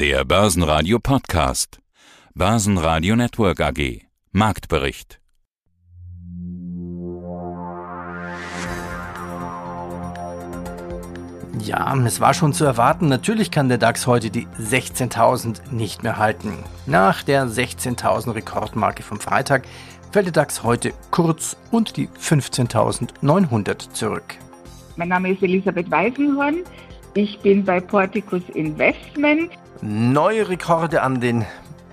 Der Börsenradio Podcast. Börsenradio Network AG. Marktbericht. Ja, es war schon zu erwarten. Natürlich kann der DAX heute die 16.000 nicht mehr halten. Nach der 16.000 Rekordmarke vom Freitag fällt der DAX heute kurz unter die 15.900 zurück. Mein Name ist Elisabeth Weisenhorn. Ich bin bei Porticus Investment. Neue Rekorde an den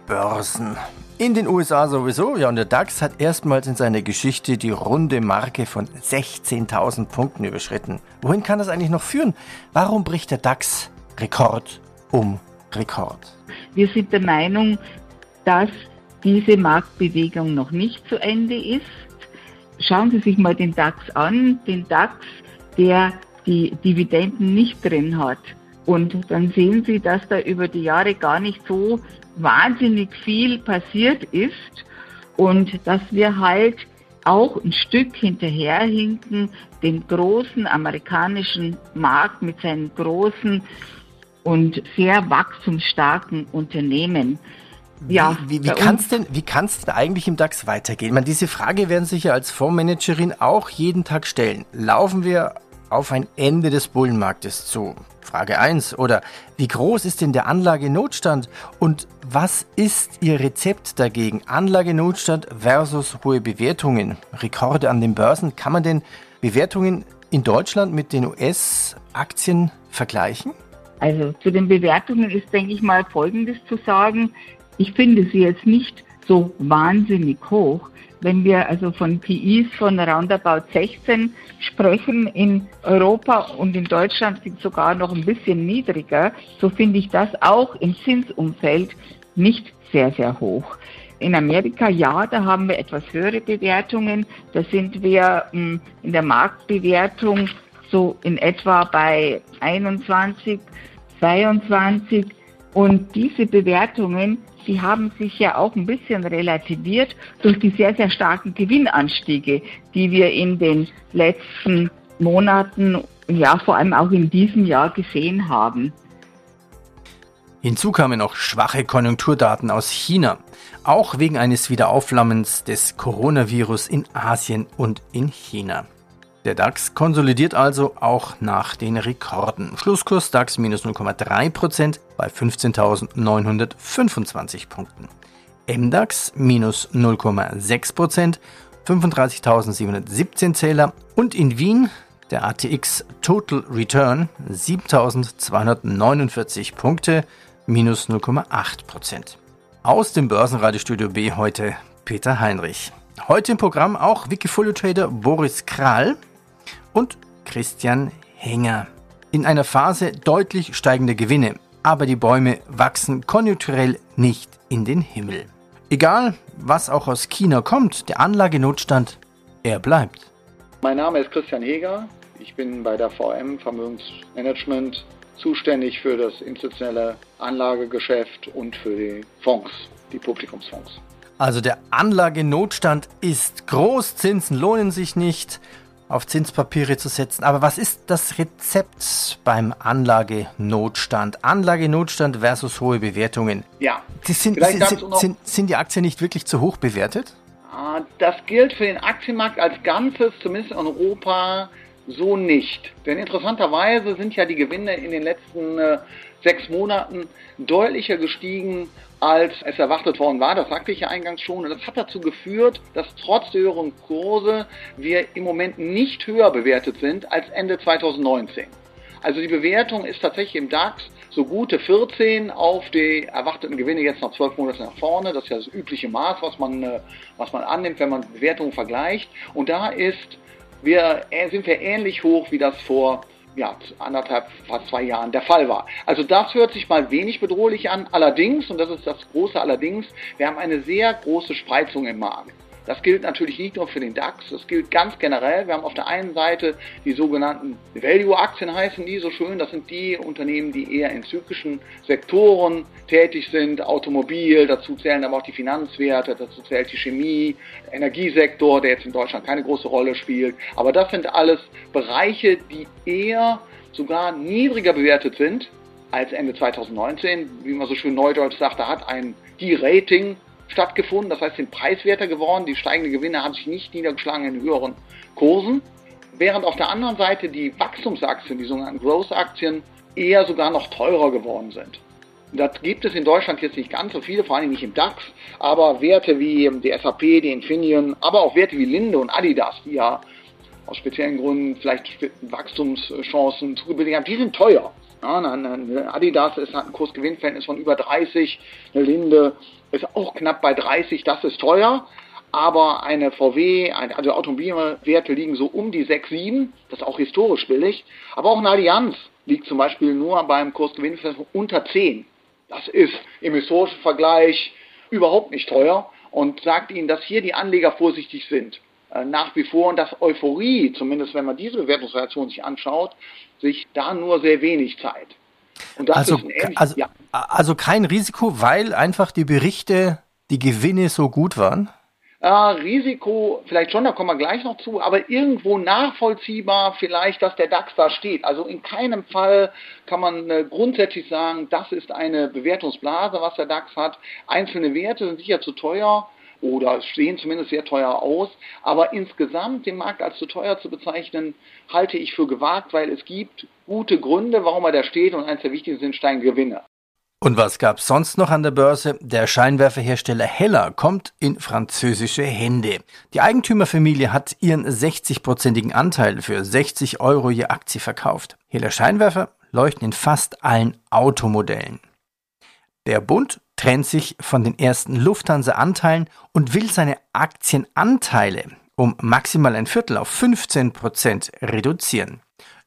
Börsen. In den USA sowieso, ja, und der DAX hat erstmals in seiner Geschichte die runde Marke von 16.000 Punkten überschritten. Wohin kann das eigentlich noch führen? Warum bricht der DAX Rekord um Rekord? Wir sind der Meinung, dass diese Marktbewegung noch nicht zu Ende ist. Schauen Sie sich mal den DAX an, den DAX, der die Dividenden nicht drin hat. Und dann sehen Sie, dass da über die Jahre gar nicht so wahnsinnig viel passiert ist und dass wir halt auch ein Stück hinterherhinken, den großen amerikanischen Markt mit seinen großen und sehr wachstumsstarken Unternehmen. Ja, wie, wie, wie kann es denn, wie kann's denn eigentlich im DAX weitergehen? Ich meine, diese Frage werden Sie ja als Fondsmanagerin auch jeden Tag stellen. Laufen wir auf ein Ende des Bullenmarktes zu? Frage 1. Oder wie groß ist denn der Anlagenotstand und was ist Ihr Rezept dagegen? Anlagenotstand versus hohe Bewertungen, Rekorde an den Börsen. Kann man denn Bewertungen in Deutschland mit den US-Aktien vergleichen? Also zu den Bewertungen ist, denke ich mal, Folgendes zu sagen. Ich finde sie jetzt nicht so wahnsinnig hoch. Wenn wir also von PIs von roundabout 16 sprechen, in Europa und in Deutschland sind sogar noch ein bisschen niedriger, so finde ich das auch im Zinsumfeld nicht sehr, sehr hoch. In Amerika, ja, da haben wir etwas höhere Bewertungen. Da sind wir hm, in der Marktbewertung so in etwa bei 21, 22. Und diese Bewertungen die haben sich ja auch ein bisschen relativiert durch die sehr, sehr starken Gewinnanstiege, die wir in den letzten Monaten, ja vor allem auch in diesem Jahr gesehen haben. Hinzu kamen noch schwache Konjunkturdaten aus China, auch wegen eines Wiederaufflammens des Coronavirus in Asien und in China. Der DAX konsolidiert also auch nach den Rekorden. Schlusskurs DAX minus 0,3% bei 15.925 Punkten. MDAX minus 0,6%, 35.717 Zähler und in Wien der ATX Total Return 7.249 Punkte minus 0,8%. Aus dem Börsenradiostudio B heute Peter Heinrich. Heute im Programm auch Wikifolio-Trader Boris Kral, und Christian Henger. In einer Phase deutlich steigender Gewinne, aber die Bäume wachsen konjunkturell nicht in den Himmel. Egal, was auch aus China kommt, der Anlagenotstand, er bleibt. Mein Name ist Christian Heger. Ich bin bei der VM Vermögensmanagement zuständig für das institutionelle Anlagegeschäft und für die Fonds, die Publikumsfonds. Also der Anlagenotstand ist groß, Zinsen lohnen sich nicht auf Zinspapiere zu setzen. Aber was ist das Rezept beim Anlagenotstand? Anlagenotstand versus hohe Bewertungen. Ja. Sind, sind, sind, sind, die Aktien nicht wirklich zu hoch bewertet? Ah, das gilt für den Aktienmarkt als Ganzes, zumindest in Europa, so nicht. Denn interessanterweise sind ja die Gewinne in den letzten äh, sechs Monaten deutlicher gestiegen als es erwartet worden war. Das sagte ich ja eingangs schon. Und das hat dazu geführt, dass trotz der höheren Kurse wir im Moment nicht höher bewertet sind als Ende 2019. Also die Bewertung ist tatsächlich im DAX so gute 14 auf die erwarteten Gewinne jetzt nach 12 Monaten nach vorne. Das ist ja das übliche Maß, was man, äh, was man annimmt, wenn man Bewertungen vergleicht. Und da ist, wir, äh, sind wir ähnlich hoch, wie das vor ja, anderthalb, fast zwei Jahren der Fall war. Also das hört sich mal wenig bedrohlich an. Allerdings, und das ist das große Allerdings, wir haben eine sehr große Spreizung im Markt. Das gilt natürlich nicht nur für den DAX, das gilt ganz generell. Wir haben auf der einen Seite die sogenannten Value-Aktien heißen die so schön. Das sind die Unternehmen, die eher in zyklischen Sektoren tätig sind, Automobil, dazu zählen aber auch die Finanzwerte, dazu zählt die Chemie, Energiesektor, der jetzt in Deutschland keine große Rolle spielt. Aber das sind alles Bereiche, die eher sogar niedriger bewertet sind als Ende 2019. Wie man so schön neudeutsch sagt, da hat ein De-Rating stattgefunden. Das heißt, sind preiswerter geworden. Die steigenden Gewinne haben sich nicht niedergeschlagen in höheren Kursen. Während auf der anderen Seite die Wachstumsaktien, die sogenannten Growth-Aktien, eher sogar noch teurer geworden sind. Das gibt es in Deutschland jetzt nicht ganz so viele, vor allem nicht im DAX, aber Werte wie die SAP, die Infineon, aber auch Werte wie Linde und Adidas, die ja aus speziellen Gründen vielleicht Wachstumschancen zugebildet haben, die sind teuer. Ja, eine Adidas ist, hat ein Kursgewinnverhältnis von über 30, eine Linde ist auch knapp bei 30, das ist teuer. Aber eine VW, also Automobilwerte liegen so um die 6, 7, das ist auch historisch billig. Aber auch eine Allianz liegt zum Beispiel nur beim Kursgewinnverhältnis unter 10. Das ist im historischen Vergleich überhaupt nicht teuer und sagt Ihnen, dass hier die Anleger vorsichtig sind. Äh, nach wie vor und dass Euphorie, zumindest wenn man diese Bewertungsreaktion sich anschaut, sich da nur sehr wenig Zeit. also, also, ja. also kein Risiko, weil einfach die Berichte, die Gewinne so gut waren? Äh, Risiko vielleicht schon, da kommen wir gleich noch zu, aber irgendwo nachvollziehbar vielleicht, dass der DAX da steht. Also in keinem Fall kann man äh, grundsätzlich sagen, das ist eine Bewertungsblase, was der DAX hat. Einzelne Werte sind sicher zu teuer oder stehen zumindest sehr teuer aus, aber insgesamt den Markt als zu teuer zu bezeichnen, halte ich für gewagt, weil es gibt gute Gründe, warum er da steht und eines der wichtigsten sind steigende Gewinne. Und was gab es sonst noch an der Börse? Der Scheinwerferhersteller Heller kommt in französische Hände. Die Eigentümerfamilie hat ihren 60-prozentigen Anteil für 60 Euro je Aktie verkauft. Heller Scheinwerfer leuchten in fast allen Automodellen. Der Bund trennt sich von den ersten Lufthansa-Anteilen und will seine Aktienanteile um maximal ein Viertel auf 15 Prozent reduzieren.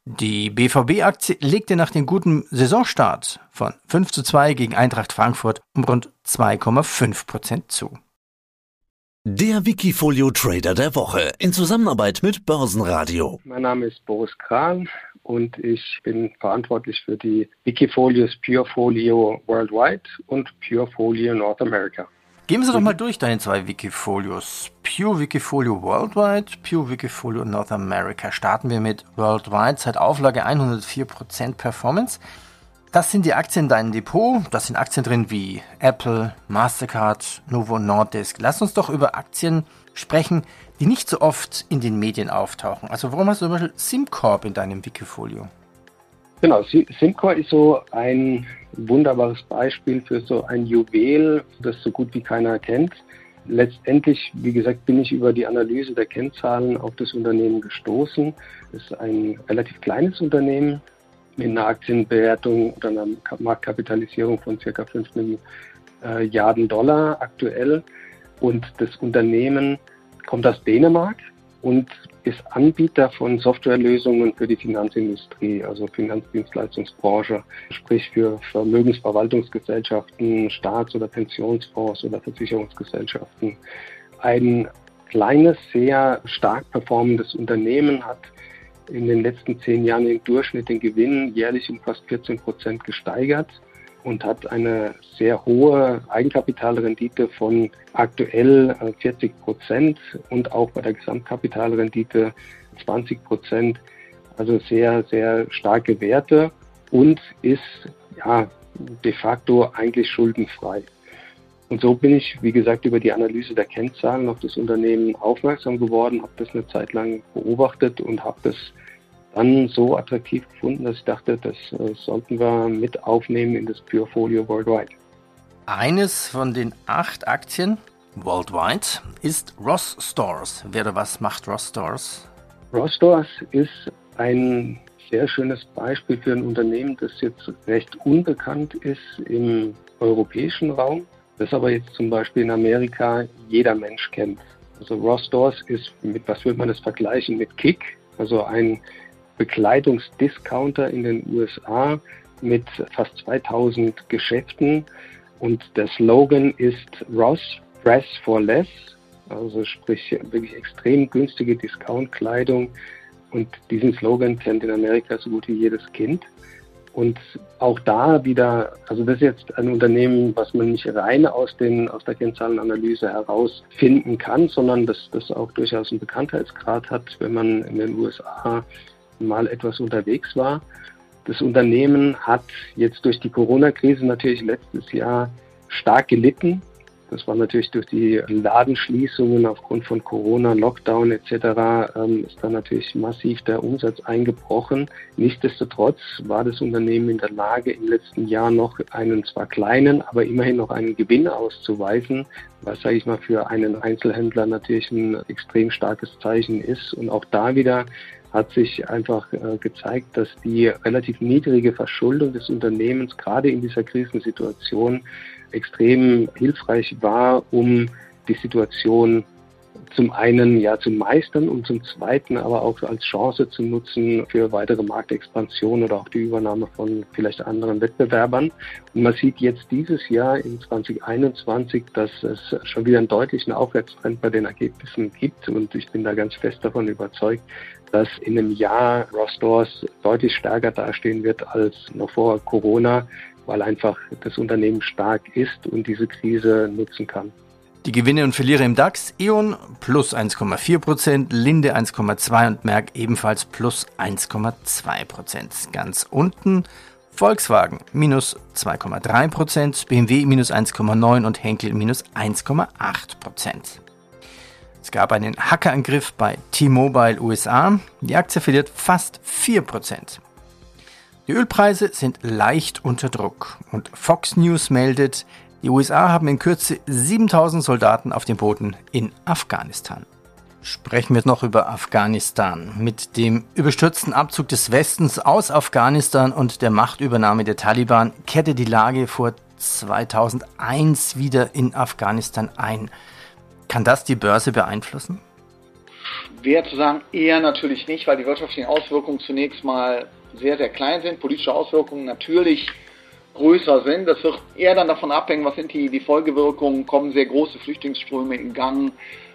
Die BVB-Aktie legte nach dem guten Saisonstart von 5 zu 2 gegen Eintracht Frankfurt um rund 2,5 Prozent zu. Der Wikifolio Trader der Woche in Zusammenarbeit mit Börsenradio. Mein Name ist Boris Kran und ich bin verantwortlich für die Wikifolios Purefolio Worldwide und Purefolio North America. Geben Sie doch mal durch deine zwei Wikifolios. Pure Wikifolio Worldwide, Pure Wikifolio North America. Starten wir mit Worldwide, seit Auflage 104% Performance. Das sind die Aktien in deinem Depot. Das sind Aktien drin wie Apple, Mastercard, Novo Nordisk. Lass uns doch über Aktien sprechen, die nicht so oft in den Medien auftauchen. Also warum hast du zum Beispiel SimCorp in deinem Wikifolio? Genau, SimCorp ist so ein wunderbares Beispiel für so ein Juwel, das so gut wie keiner kennt. Letztendlich, wie gesagt, bin ich über die Analyse der Kennzahlen auf das Unternehmen gestoßen. Es ist ein relativ kleines Unternehmen mit einer Aktienbewertung oder einer Marktkapitalisierung von circa 5 Milliarden Dollar aktuell. Und das Unternehmen kommt aus Dänemark und ist Anbieter von Softwarelösungen für die Finanzindustrie, also Finanzdienstleistungsbranche, sprich für Vermögensverwaltungsgesellschaften, Staats- oder Pensionsfonds oder Versicherungsgesellschaften. Ein kleines, sehr stark performendes Unternehmen hat in den letzten zehn Jahren im Durchschnitt den Gewinn jährlich um fast 14 Prozent gesteigert und hat eine sehr hohe Eigenkapitalrendite von aktuell 40 äh, Prozent und auch bei der Gesamtkapitalrendite 20 Prozent. Also sehr, sehr starke Werte und ist ja de facto eigentlich schuldenfrei. Und so bin ich, wie gesagt, über die Analyse der Kennzahlen auf das Unternehmen aufmerksam geworden, habe das eine Zeit lang beobachtet und habe das dann so attraktiv gefunden, dass ich dachte, das äh, sollten wir mit aufnehmen in das Purefolio Worldwide. Eines von den acht Aktien worldwide ist Ross Stores. Wer oder was macht Ross Stores? Ross Stores ist ein sehr schönes Beispiel für ein Unternehmen, das jetzt recht unbekannt ist im europäischen Raum, das aber jetzt zum Beispiel in Amerika jeder Mensch kennt. Also Ross Stores ist, mit was würde man das vergleichen, mit Kick, also ein Bekleidungsdiscounter in den USA mit fast 2000 Geschäften und der Slogan ist Ross Dress for Less, also sprich wirklich extrem günstige Discountkleidung und diesen Slogan kennt in Amerika so gut wie jedes Kind. Und auch da wieder, also das ist jetzt ein Unternehmen, was man nicht rein aus, den, aus der Kennzahlenanalyse herausfinden kann, sondern das, das auch durchaus einen Bekanntheitsgrad hat, wenn man in den USA mal etwas unterwegs war. Das Unternehmen hat jetzt durch die Corona-Krise natürlich letztes Jahr stark gelitten. Das war natürlich durch die Ladenschließungen aufgrund von Corona, Lockdown etc. Ähm, ist da natürlich massiv der Umsatz eingebrochen. Nichtsdestotrotz war das Unternehmen in der Lage, im letzten Jahr noch einen zwar kleinen, aber immerhin noch einen Gewinn auszuweisen, was, sage ich mal, für einen Einzelhändler natürlich ein extrem starkes Zeichen ist. Und auch da wieder hat sich einfach äh, gezeigt, dass die relativ niedrige Verschuldung des Unternehmens gerade in dieser Krisensituation extrem hilfreich war, um die Situation zum einen ja zu meistern und zum zweiten aber auch als Chance zu nutzen für weitere Marktexpansion oder auch die Übernahme von vielleicht anderen Wettbewerbern. Und man sieht jetzt dieses Jahr in 2021, dass es schon wieder einen deutlichen Aufwärtstrend bei den Ergebnissen gibt und ich bin da ganz fest davon überzeugt, dass in einem Jahr Ross Stores deutlich stärker dastehen wird als noch vor Corona, weil einfach das Unternehmen stark ist und diese Krise nutzen kann. Die Gewinne und Verlierer im DAX, E.ON plus 1,4 Prozent, Linde 1,2 und Merck ebenfalls plus 1,2 Prozent. Ganz unten Volkswagen minus 2,3 Prozent, BMW minus 1,9 und Henkel minus 1,8 Prozent. Es gab einen Hackerangriff bei T-Mobile USA. Die Aktie verliert fast 4 Prozent. Die Ölpreise sind leicht unter Druck und Fox News meldet, die USA haben in Kürze 7000 Soldaten auf dem Boden in Afghanistan. Sprechen wir noch über Afghanistan. Mit dem überstürzten Abzug des Westens aus Afghanistan und der Machtübernahme der Taliban kehrte die Lage vor 2001 wieder in Afghanistan ein. Kann das die Börse beeinflussen? Schwer zu sagen, eher natürlich nicht, weil die wirtschaftlichen Auswirkungen zunächst mal sehr, sehr klein sind. Politische Auswirkungen natürlich größer sind. Das wird eher dann davon abhängen, was sind die, die Folgewirkungen, kommen sehr große Flüchtlingsströme in Gang,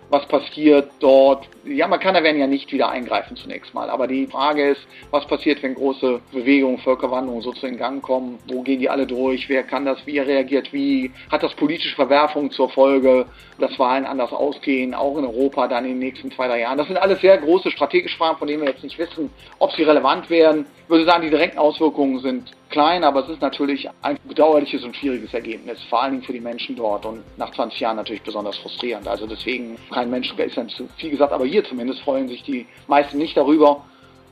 was passiert dort. Die Amerikaner werden ja nicht wieder eingreifen zunächst mal. Aber die Frage ist, was passiert, wenn große Bewegungen, Völkerwanderungen so zu in Gang kommen? Wo gehen die alle durch? Wer kann das? Wie reagiert wie? Hat das politische Verwerfungen zur Folge, dass Wahlen anders ausgehen, auch in Europa dann in den nächsten zwei, drei Jahren? Das sind alles sehr große strategische Fragen, von denen wir jetzt nicht wissen, ob sie relevant werden. Würde sagen, die direkten Auswirkungen sind klein, aber es ist natürlich ein bedauerliches und schwieriges Ergebnis, vor allen Dingen für die Menschen dort und nach 20 Jahren natürlich besonders frustrierend. Also deswegen, kein Mensch ist dann zu viel gesagt, aber hier zumindest freuen sich die meisten nicht darüber.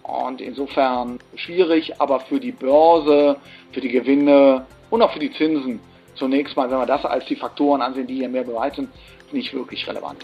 Und insofern schwierig, aber für die Börse, für die Gewinne und auch für die Zinsen zunächst mal, wenn wir das als die Faktoren ansehen, die hier mehr bereit sind, nicht wirklich relevant.